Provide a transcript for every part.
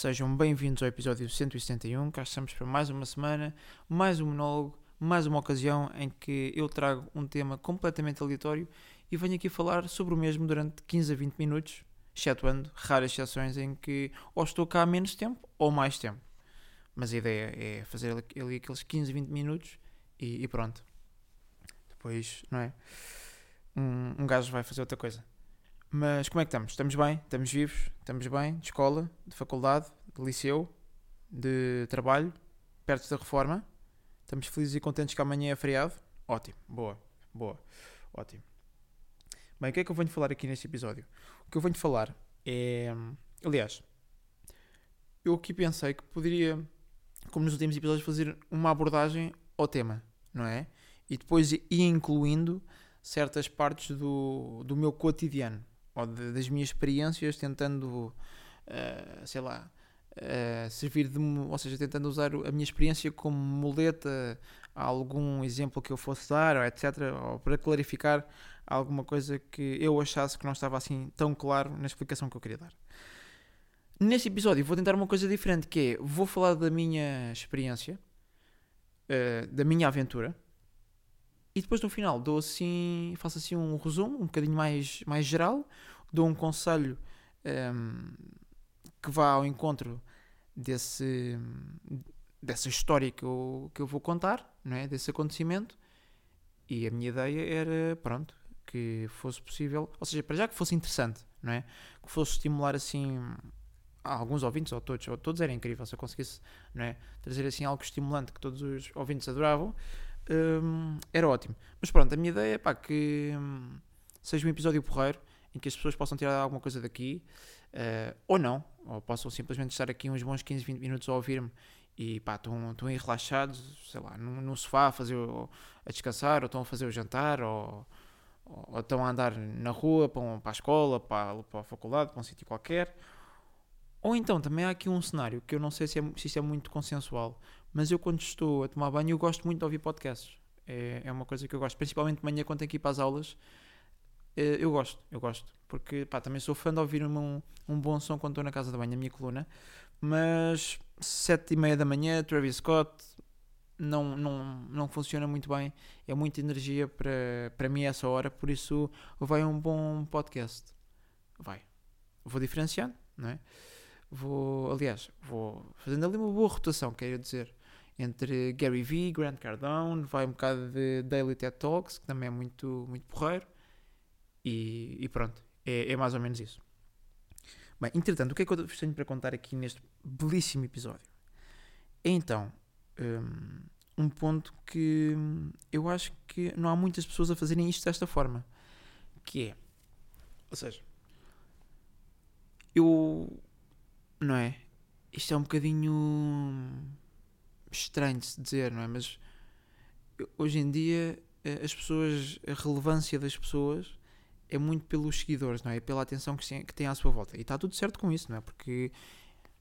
Sejam bem-vindos ao episódio 171. Cá estamos para mais uma semana, mais um monólogo, mais uma ocasião em que eu trago um tema completamente aleatório e venho aqui falar sobre o mesmo durante 15 a 20 minutos, excetuando raras exceções em que ou estou cá há menos tempo ou mais tempo. Mas a ideia é fazer ali aqueles 15 a 20 minutos e, e pronto. Depois, não é? Um, um gajo vai fazer outra coisa. Mas como é que estamos? Estamos bem? Estamos vivos? Estamos bem? De escola, de faculdade, de liceu, de trabalho, perto da reforma? Estamos felizes e contentes que amanhã é feriado? Ótimo, boa, boa, ótimo. Bem, o que é que eu venho falar aqui neste episódio? O que eu venho falar é. Aliás, eu aqui pensei que poderia, como nos últimos episódios, fazer uma abordagem ao tema, não é? E depois ir incluindo certas partes do, do meu cotidiano ou de, das minhas experiências, tentando, uh, sei lá, uh, servir de, ou seja, tentando usar a minha experiência como muleta a algum exemplo que eu fosse dar, ou etc., ou para clarificar alguma coisa que eu achasse que não estava assim tão claro na explicação que eu queria dar. Neste episódio vou tentar uma coisa diferente, que é, vou falar da minha experiência, uh, da minha aventura, e depois no final dou assim, faço assim um resumo um bocadinho mais, mais geral, dou um conselho um, ehm, que vá ao encontro desse, dessa história que eu, que eu vou contar, não é? desse acontecimento. E a minha ideia era, pronto, que fosse possível, ou seja, para já que fosse interessante, não é? Que fosse estimular assim alguns ouvintes, ou todos, ou todos era incrível se eu conseguisse, não é? Trazer assim algo estimulante que todos os ouvintes adoravam um, era ótimo. Mas pronto, a minha ideia é pá, que um, seja um episódio porreiro em que as pessoas possam tirar alguma coisa daqui, uh, ou não, ou possam simplesmente estar aqui uns bons 15, 20 minutos a ouvir-me e pá, estão, estão aí relaxados, sei lá, no sofá a, fazer a descansar, ou estão a fazer o jantar, ou, ou, estão a andar na rua para, para a escola, para, para a faculdade, para um sítio qualquer. Ou então também há aqui um cenário que eu não sei se, é, se isto é muito consensual, mas eu quando estou a tomar banho eu gosto muito de ouvir podcasts. É, é uma coisa que eu gosto, principalmente de manhã quando tenho que ir para as aulas. É, eu gosto, eu gosto, porque pá, também sou fã de ouvir um, um bom som quando estou na casa de banho, a minha coluna. Mas sete e meia da manhã, Travis Scott, não, não, não funciona muito bem. É muita energia para, para mim essa hora, por isso vai um bom podcast. Vai. Vou diferenciando, não é? Vou, aliás, vou fazendo ali uma boa rotação, quero dizer entre Gary Vee, Grant Cardone, vai um bocado de Daily TED Talks, que também é muito, muito porreiro, e, e pronto, é, é, mais ou menos isso. Bem, entretanto, o que é que eu tenho para contar aqui neste belíssimo episódio? É então um, um ponto que eu acho que não há muitas pessoas a fazerem isto desta forma, que é, ou seja, eu, não é, isto é um bocadinho estranho de se dizer, não é? Mas hoje em dia eh, as pessoas, a relevância das pessoas é muito pelos seguidores, não é? Pela atenção que têm à sua volta. E está tudo certo com isso, não é? Porque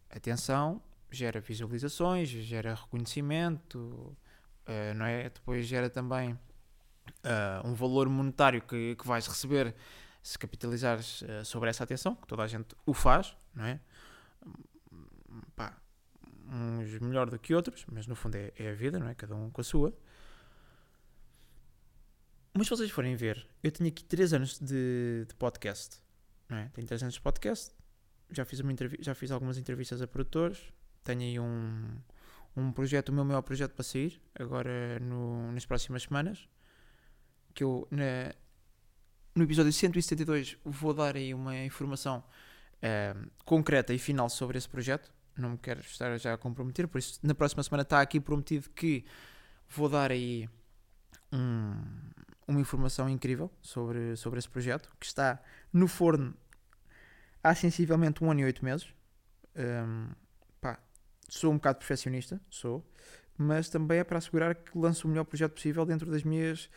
atenção gera visualizações, gera reconhecimento, uh, não é? Depois gera também uh, um valor monetário que, que vais receber se capitalizares sobre essa atenção, que toda a gente o faz, não é? Uns melhor do que outros, mas no fundo é, é, a vida, não é? Cada um com a sua. Mas se vocês forem ver, eu tenho aqui 3 anos de, de podcast, não é? Tenho 3 anos de podcast, já fiz, uma já fiz algumas entrevistas a produtores, tenho aí um, um projeto, o meu maior projeto para sair, agora no, nas próximas semanas, que eu na, no episódio 172 vou dar aí uma informação uh, concreta e final sobre esse projeto, não me quero estar já a comprometer, por isso na próxima semana está aqui prometido que vou dar aí um, uma informação incrível sobre, sobre esse projeto, que está no forno há sensivelmente um ano e oito meses. Um, pá, sou um bocado perfeccionista, sou, mas também é para assegurar que lanço o melhor projeto possível dentro das minhas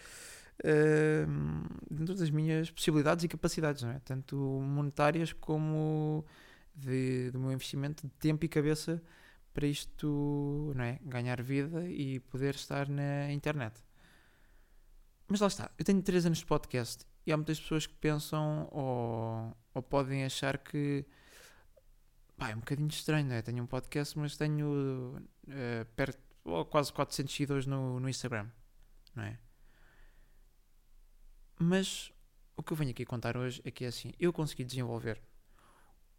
uh, dentro das minhas possibilidades e capacidades, não é? tanto monetárias como de, do meu investimento de tempo e cabeça para isto não é? ganhar vida e poder estar na internet. Mas lá está, eu tenho 3 anos de podcast e há muitas pessoas que pensam ou, ou podem achar que pá, é um bocadinho estranho, não é? Tenho um podcast, mas tenho uh, perto, oh, quase 400 seguidores no, no Instagram, não é? Mas o que eu venho aqui contar hoje é que é assim, eu consegui desenvolver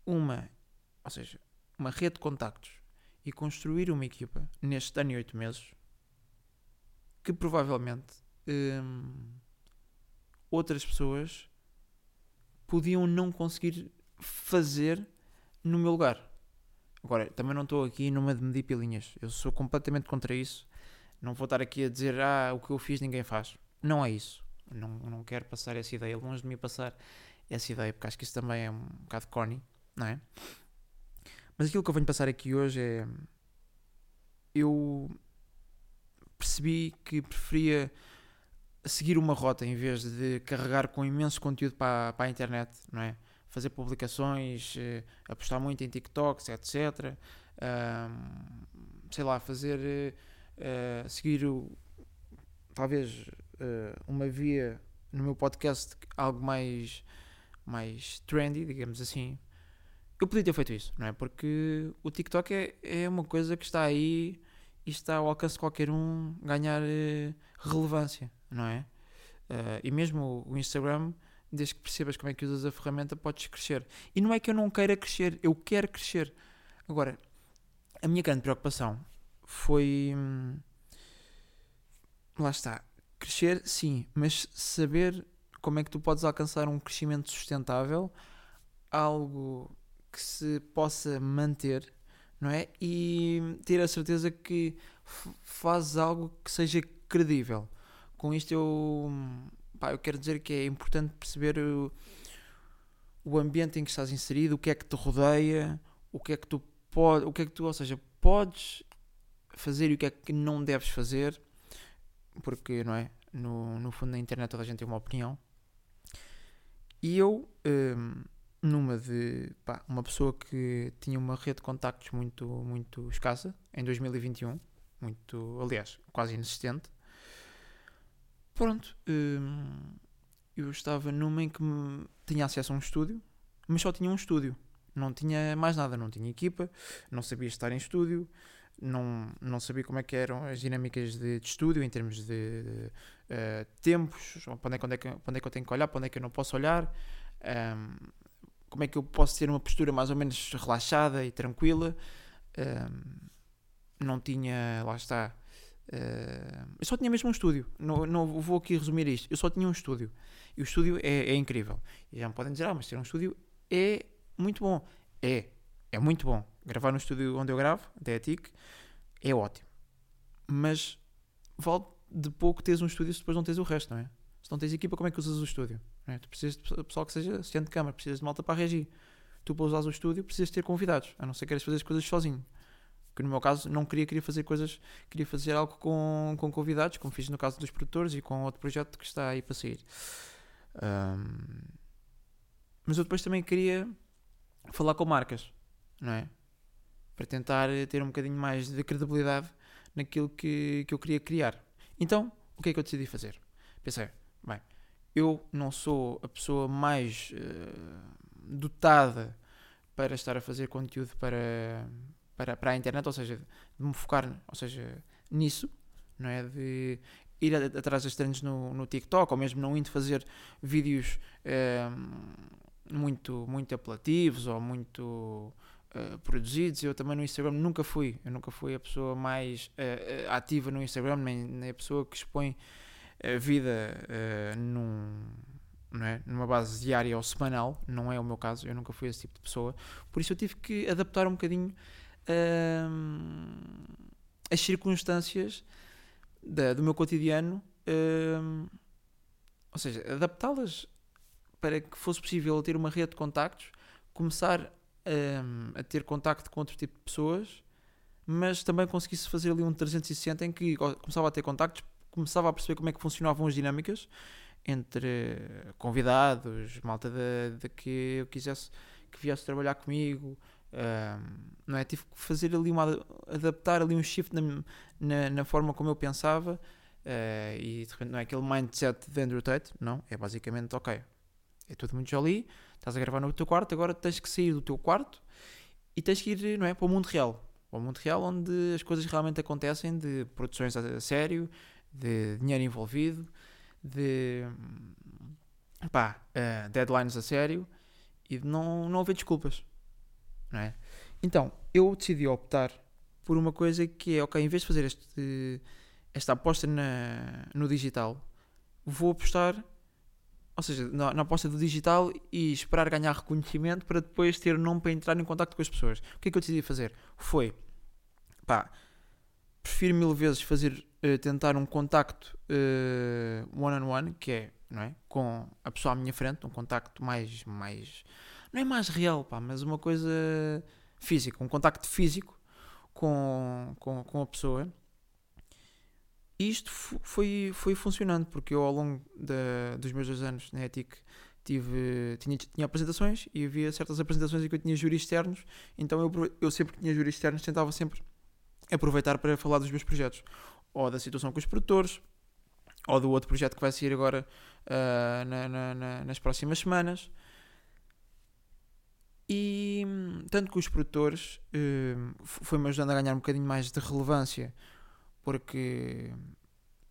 uma, ou seja, uma rede de contactos e construir uma equipa neste ano e oito meses que provavelmente hum, outras pessoas podiam não conseguir fazer no meu lugar. Agora, também não estou aqui numa de medir pilinhas. Eu sou completamente contra isso. Não vou estar aqui a dizer, ah, o que eu fiz ninguém faz. Não é isso. Não, não quero passar essa ideia. Longe de mim passar essa ideia, porque acho que isso também é um bocado corny, não é? Mas aquilo que eu venho passar aqui hoje é. Eu percebi que preferia seguir uma rota em vez de carregar com imenso conteúdo para, para a internet, não é? Fazer publicações, eh, apostar muito em TikToks, etc. Um, sei lá, fazer. Uh, seguir o, talvez uh, uma via no meu podcast algo mais, mais trendy, digamos assim. Eu podia ter feito isso, não é? Porque o TikTok é, é uma coisa que está aí e está ao alcance de qualquer um ganhar uh, relevância, não é? Uh, e mesmo o Instagram, desde que percebas como é que usas a ferramenta, podes crescer. E não é que eu não queira crescer, eu quero crescer. Agora, a minha grande preocupação foi. Hum, lá está. Crescer, sim, mas saber como é que tu podes alcançar um crescimento sustentável, algo que se possa manter, não é? E ter a certeza que fazes algo que seja credível. Com isto eu, pá, eu quero dizer que é importante perceber o, o ambiente em que estás inserido, o que é que te rodeia, o que é que tu pode, o que é que tu, ou seja, podes fazer e o que é que não deves fazer, porque não é? No, no fundo na internet toda a gente tem uma opinião. E eu, hum, numa de pá, uma pessoa que tinha uma rede de contactos muito, muito escassa em 2021, muito, aliás, quase inexistente, Pronto, hum, eu estava numa em que tinha acesso a um estúdio, mas só tinha um estúdio. Não tinha mais nada, não tinha equipa, não sabia estar em estúdio, não, não sabia como é que eram as dinâmicas de, de estúdio em termos de, de uh, tempos, para onde, é, onde, é que, onde é que eu tenho que olhar, para onde é que eu não posso olhar, um, como é que eu posso ter uma postura mais ou menos relaxada e tranquila. Um, não tinha, lá está, Uh, eu só tinha mesmo um estúdio. Não, não vou aqui resumir isto. Eu só tinha um estúdio. E o estúdio é, é incrível. E já me podem dizer, ah, mas ter um estúdio é muito bom. É. É muito bom. Gravar no estúdio onde eu gravo, até a TIC, é ótimo. Mas vale de pouco teres um estúdio se depois não tens o resto, não é? Se não tens equipa, como é que usas o estúdio? É? Tu precisas de pessoal que seja assistente de câmara, precisas de malta para regir. Tu para usar o estúdio precisas ter convidados, a não ser que queres fazer as coisas sozinho que no meu caso não queria, queria fazer coisas, queria fazer algo com, com convidados, como fiz no caso dos produtores e com outro projeto que está aí para sair. Um, mas eu depois também queria falar com marcas, não é? Para tentar ter um bocadinho mais de credibilidade naquilo que, que eu queria criar. Então, o que é que eu decidi fazer? Pensei, bem, eu não sou a pessoa mais uh, dotada para estar a fazer conteúdo para, para, para a internet, ou seja, de me focar ou seja, nisso, não é? De ir atrás das trends no, no TikTok, ou mesmo não indo fazer vídeos eh, muito, muito apelativos ou muito uh, produzidos. Eu também no Instagram nunca fui, eu nunca fui a pessoa mais uh, ativa no Instagram, nem, nem, a pessoa que expõe a vida uh, num, não é? numa base diária ou semanal, não é o meu caso, eu nunca fui esse tipo de pessoa, por isso eu tive que adaptar um bocadinho as circunstâncias da, do meu cotidiano, ou seja, adaptá-las para que fosse possível ter uma rede de contactos, começar a ter contacto com outro tipo de pessoas, mas também conseguisse fazer ali um 360 em que começava a ter contactos, começava a perceber como é que funcionavam as dinâmicas entre convidados, malta de, de que eu quisesse que viesse trabalhar comigo, não é? Tive que fazer ali uma. adaptar ali um shift na, na, na forma como eu pensava uh, e de repente não é aquele mindset de Andrew Tate, não. É basicamente, ok, é tudo muito jolly, estás a gravar no teu quarto, agora tens que sair do teu quarto e tens que ir, não é, para o mundo real. Para o mundo real onde as coisas realmente acontecem de produções a sério, de dinheiro envolvido, de pá, uh, deadlines a sério e de não, não haver desculpas. Não é? Então, eu decidi optar por uma coisa que é, ok, em vez de fazer este, esta aposta na, no digital, vou apostar, ou seja, na, na, aposta do digital e esperar ganhar reconhecimento para depois ter nome para entrar em contato com as pessoas. O que é que eu decidi fazer? Foi, pá, prefiro mil vezes fazer, uh, tentar um contacto uh, one-on-one, -on -one, que é, não é, com a pessoa à minha frente, um contacto mais, mais, não é mais real, pá, mas uma coisa física, um contacto físico com, com, com a pessoa. Isto foi, foi funcionando, porque eu ao longo de, dos meus dois anos na ETIC tive, tinha, tinha apresentações e havia certas apresentações em que eu tinha juros externos, então eu, eu sempre que tinha juros externos tentava sempre aproveitar para falar dos meus projetos, ou da situação com os produtores, ou do outro projeto que vai sair agora uh, na, na, na, nas próximas semanas. E tanto que os produtores uh, foi-me ajudando a ganhar um bocadinho mais de relevância porque,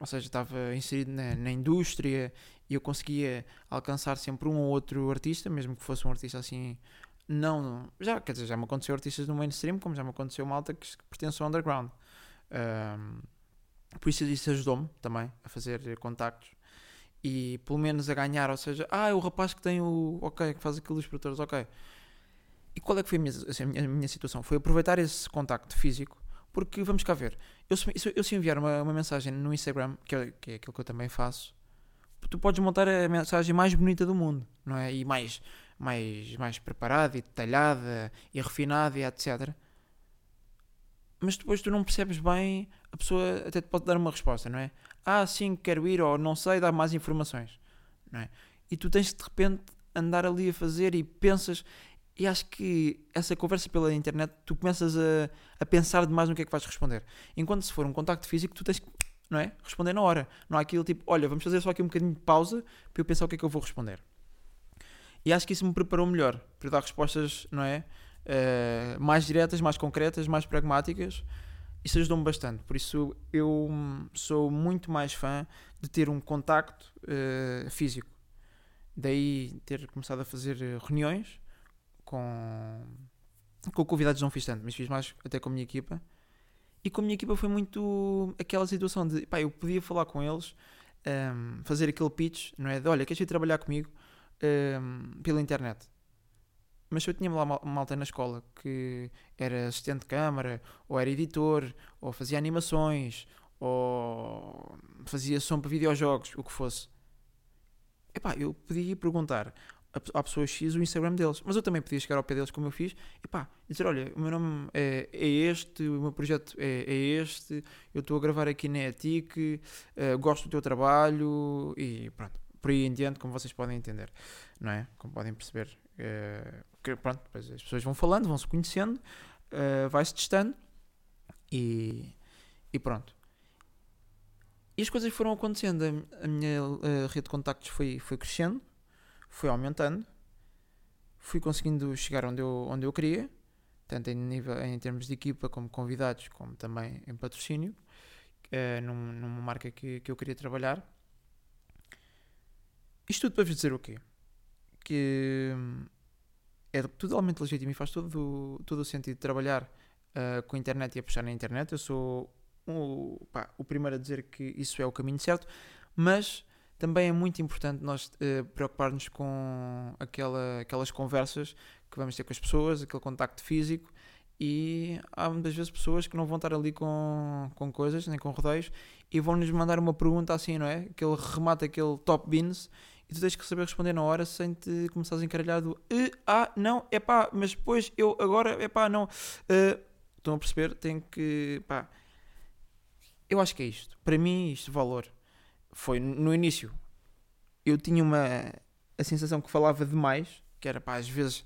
ou seja, estava inserido na, na, indústria e eu conseguia alcançar sempre um ou outro artista, mesmo que fosse um artista assim, não, já, quer dizer, já me aconteceu artistas no mainstream, como já me aconteceu malta que pertence ao underground. Um, por isso isso ajudou-me também a fazer contactos e pelo menos a ganhar, ou seja, ah, é o rapaz que tem o, ok, que faz aquilo dos produtores, ok. E qual é que foi a minha, a minha, a minha situação? Foi aproveitar esse contacto físico porque vamos cá ver, eu se, eu se enviar uma, uma mensagem no Instagram, que é, que é aquilo que eu também faço, tu podes montar a mensagem mais bonita do mundo, não é? E mais, mais, mais preparada e detalhada e refinada e etc. Mas depois tu não percebes bem, a pessoa até te pode dar uma resposta, não é? Ah, sim, quero ir, ou não sei, dá mais informações, não é? E tu tens de repente andar ali a fazer e pensas, e acho que essa conversa pela internet, tu começas a, a pensar demais no que é que vais responder. Enquanto se for um contacto físico, tu tens que, não é? Responder na hora. Não há aquilo tipo, olha, vamos fazer só aqui um bocadinho de pausa para eu pensar o que é que eu vou responder. E acho que isso me preparou melhor para dar respostas, não é? Uh, mais diretas, mais concretas, mais pragmáticas. Isso ajudou-me bastante. Por isso eu sou muito mais fã de ter um contacto uh, físico. Daí ter começado a fazer reuniões com, com convidados não fiz tanto, mas fiz mais até com a minha equipa. E com a minha equipa foi muito aquela situação de, pá, eu podia falar com eles, um, fazer aquele pitch, não é? De, olha, queres ir trabalhar comigo um, pela internet? Mas se eu tinha lá uma malta na escola que era assistente de câmara, ou era editor, ou fazia animações, ou fazia som para videojogos, o que fosse. Epá, eu podia perguntar à pessoa X o Instagram deles. Mas eu também podia chegar ao pé deles como eu fiz e pá, dizer: Olha, o meu nome é, é este, o meu projeto é, é este, eu estou a gravar aqui na ETIC, uh, gosto do teu trabalho e pronto, por aí em diante, como vocês podem entender, não é? Como podem perceber. Uh, que, pronto, as pessoas vão falando, vão se conhecendo, uh, vai-se testando e, e pronto. E as coisas foram acontecendo, a, a minha rede de contactos foi, foi crescendo fui aumentando, fui conseguindo chegar onde eu, onde eu queria, tanto em, nível, em termos de equipa, como convidados, como também em patrocínio, uh, num, numa marca que, que eu queria trabalhar. Isto tudo para vos dizer o quê? Que hum, é totalmente legítimo e faz todo, todo o sentido trabalhar uh, com a internet e apostar na internet. Eu sou o, pá, o primeiro a dizer que isso é o caminho certo, mas também é muito importante nós uh, com aquela, aquelas conversas que vamos ter com as pessoas, aquele contacto físico. E há muitas vezes pessoas que não vão estar ali com, com coisas, nem com rodeios, e vão-nos mandar uma pergunta assim, não é? Aquele remata, aquele top beans, e tu tens que saber responder na hora sem te começares a encaralhar do e, ah, não, é pá, mas depois eu agora, é pá, não. Uh, estão a perceber? Tem que, pá. Eu acho que é isto. Para mim, isto valor foi no início. Eu tinha uma a sensação que falava demais, que era pá, às vezes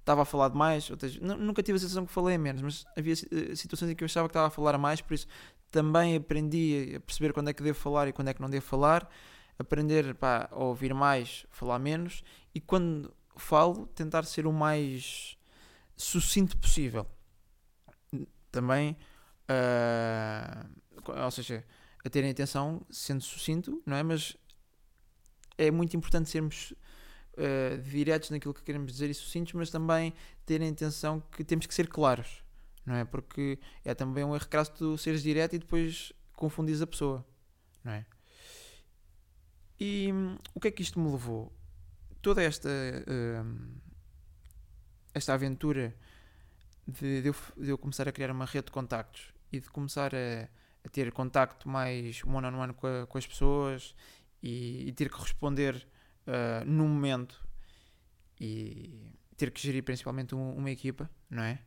estava a falar demais, outras, nunca tive a sensação que falei a menos, mas havia eh, situações em que eu achava que estava a falar a mais, por isso também aprendi a perceber quando é que devo falar e quando é que não devo falar, aprender pá, a ouvir mais, falar menos, e quando falo, tentar ser o mais sucinto possível. Também, uh, ou seja, a terem atenção, sendo sucinto, não é? Mas é muito importante sermos uh, diretos naquilo que queremos dizer e sucintos, mas também terem atenção que temos que ser claros, não é? Porque é também um erro crasso tu seres direto e depois confundires a pessoa, não é? E hum, o que é que isto me levou? Toda esta, hum, esta aventura de, de, eu, de, eu, começar a criar uma rede de contactos e de começar a, a ter contacto mais one-on-one -on -one com, com, as pessoas e, e ter que responder uh, no momento e ter que gerir principalmente um, uma equipa, não é?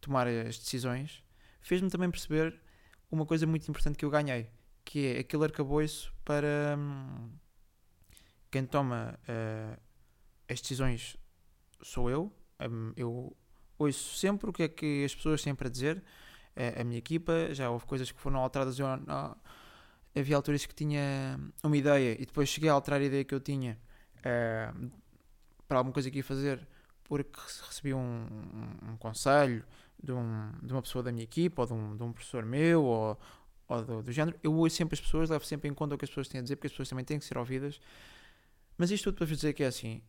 Tomar as decisões, fez-me também perceber uma coisa muito importante que eu ganhei, que é aquele arcabouço para hum, quem toma uh, as decisões sou eu. Um, eu ouço sempre o que é que as pessoas têm para dizer, uh, a minha equipa, já houve coisas que foram alteradas. Eu, não, havia alturas que tinha uma ideia e depois cheguei a alterar a ideia que eu tinha uh, para alguma coisa que ia fazer porque recebi um, um, um conselho de, um, de, uma pessoa da minha equipa ou de um, de um professor meu ou, ou do, do, género. Eu ouço sempre as pessoas, levo sempre em conta o que as pessoas têm a dizer porque as pessoas também têm que ser ouvidas. Mas isto tudo para vos dizer que é assim: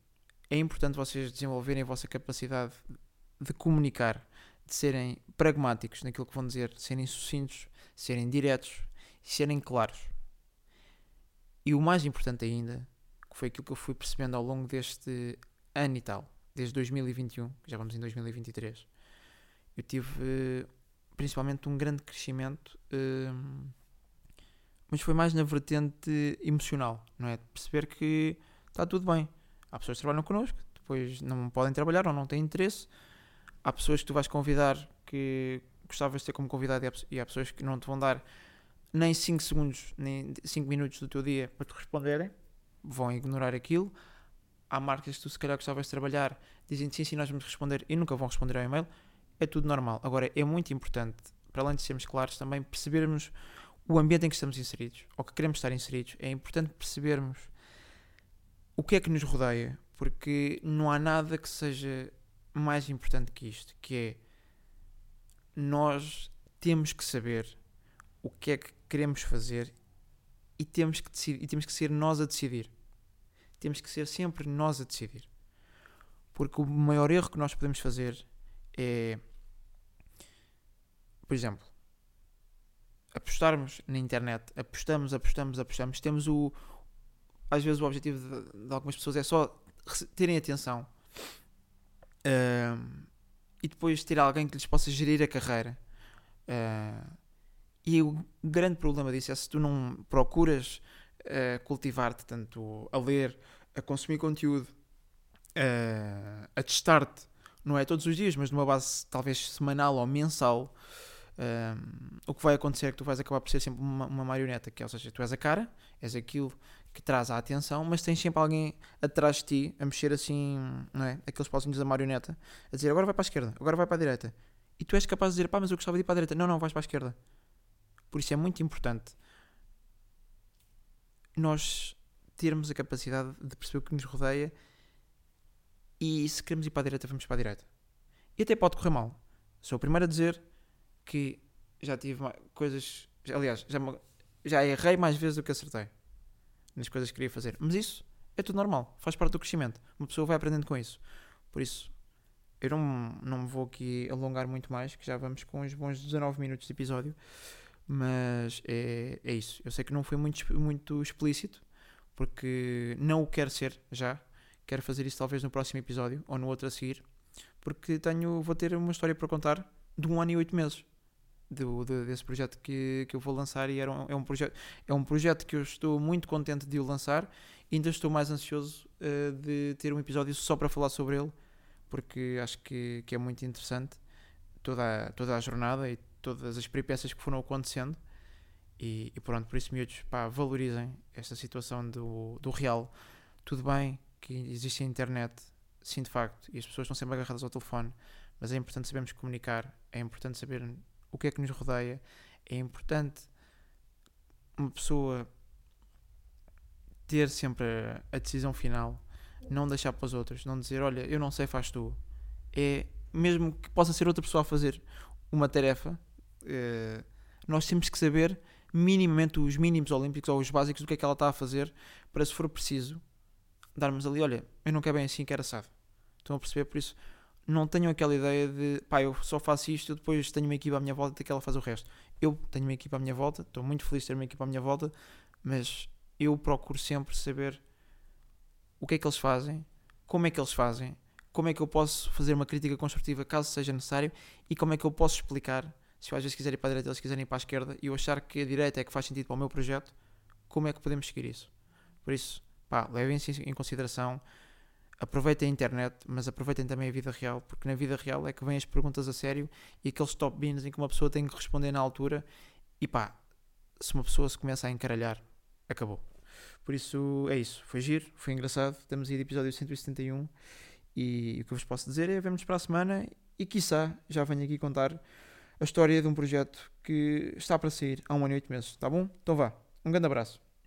é importante vocês desenvolverem a vossa capacidade de comunicar, de serem pragmáticos naquilo que vão dizer, serem sucintos, serem diretos e serem claros. E o mais importante ainda, que foi aquilo que eu fui percebendo ao longo deste ano e tal, desde 2021, já vamos em 2023, eu tive principalmente um grande crescimento, hum, mas foi mais na vertente emocional, não é? De perceber que está tudo bem. Há pessoas que trabalham connosco, depois não podem trabalhar ou não têm interesse. Há pessoas que tu vais convidar que gostavas de ter como convidado e há pessoas que não te vão dar nem 5 segundos, nem 5 minutos do teu dia para te responderem, vão ignorar aquilo. Há marcas que tu se calhar gostavas de trabalhar, dizem sim, sim, nós vamos responder e nunca vão responder ao e-mail. É tudo normal. Agora, é muito importante, para além de sermos claros, também percebermos o ambiente em que estamos inseridos, ou que queremos estar inseridos. É importante percebermos o que é que nos rodeia, porque não há nada que seja mais importante que isto, que é nós temos que saber o que é que queremos fazer e temos que decidir, e temos que ser nós a decidir. Temos que ser sempre nós a decidir. Porque o maior erro que nós podemos fazer é, por exemplo, apostarmos na internet, apostamos, apostamos, apostamos, temos o, às vezes o objetivo de, de algumas pessoas é só terem atenção uh, e depois ter alguém que lhes possa gerir a carreira. Uh, e o grande problema disso é se tu não procuras uh, cultivar-te tanto a ler, a consumir conteúdo, a testar-te, não é todos os dias, mas numa base talvez semanal ou mensal. o que vai acontecer é que tu vais acabar por ser sempre uma, uma marioneta, que é, ou seja, tu és a cara, és aquilo que traz a atenção, mas tens sempre alguém atrás de ti a mexer assim, não é? Aqueles pauzinhos da marioneta, a dizer agora vai para a esquerda, agora vai para a direita. E tu és capaz de dizer, pá, mas eu gostava de ir para a direita. Não, não, vais para a esquerda. Por isso é muito importante nós termos a capacidade de perceber o que nos rodeia e se queremos ir para a direita, vamos para a direita. E até pode correr mal. Sou o primeiro a dizer que já tive coisas. Aliás, já, já errei mais vezes do que acertei nas coisas que queria fazer. Mas isso é tudo normal, faz parte do crescimento. Uma pessoa vai aprendendo com isso. Por isso, eu não, não me vou aqui alongar muito mais, que já vamos com uns bons 19 minutos de episódio. Mas é, é isso. Eu sei que não foi muito, muito explícito, porque não o quero ser já. Quero fazer isso talvez no próximo episódio ou no outro a seguir, porque tenho, vou ter uma história para contar de um ano e oito meses do, de, desse projeto que, que eu vou lançar e era um, é, um projeto, é um projeto que eu estou muito contente de o lançar ainda estou mais ansioso uh, de ter um episódio só para falar sobre ele porque acho que, que é muito interessante toda a, toda a jornada e todas as peripécias que foram acontecendo. E, e pronto, por isso miúdos, pá, valorizem esta situação do, do real. Tudo bem que existe a internet sim de facto, e as pessoas estão sempre agarradas ao telefone mas é importante sabermos comunicar é importante saber o que é que nos rodeia. É importante uma pessoa ter sempre a, decisão final, não deixar para os outros, não dizer, olha, eu não sei, faz tu. É mesmo que possa ser outra pessoa a fazer uma tarefa, eh, nós temos que saber minimamente os mínimos olímpicos ou os básicos do que é que ela está a fazer para, se for preciso, darmos ali, olha, eu não quero bem assim, quero assado. Estão a perceber? Por isso, não tenham aquela ideia de, pá, eu só faço isto, eu depois tenho uma equipa à minha volta e que ela faz o resto. Eu tenho uma equipa à minha volta, estou muito feliz de ter uma equipa à minha volta, mas eu procuro sempre saber o que é que eles fazem, como é que eles fazem, como é que eu posso fazer uma crítica construtiva caso seja necessário e como é que eu posso explicar se eu às vezes quiser ir para a direita eles quiserem ir para a esquerda e eu achar que a direita é que faz sentido para o meu projeto, como é que podemos seguir isso? Por isso, pá, levem-se em consideração, aproveitem a internet, mas aproveitem também a vida real, porque na vida real é que vêm as perguntas a sério e aqueles top beans em que uma pessoa tem que responder na altura e pá, se uma pessoa se começa a encaralhar, acabou. Por isso é isso, foi giro, foi engraçado, estamos aí de episódio 171 e o que eu vos posso dizer é vemos para a semana e quiçá já venho aqui contar a história de um projeto que está para sair há um ano e oito meses, tá bom? Então vá, um grande abraço.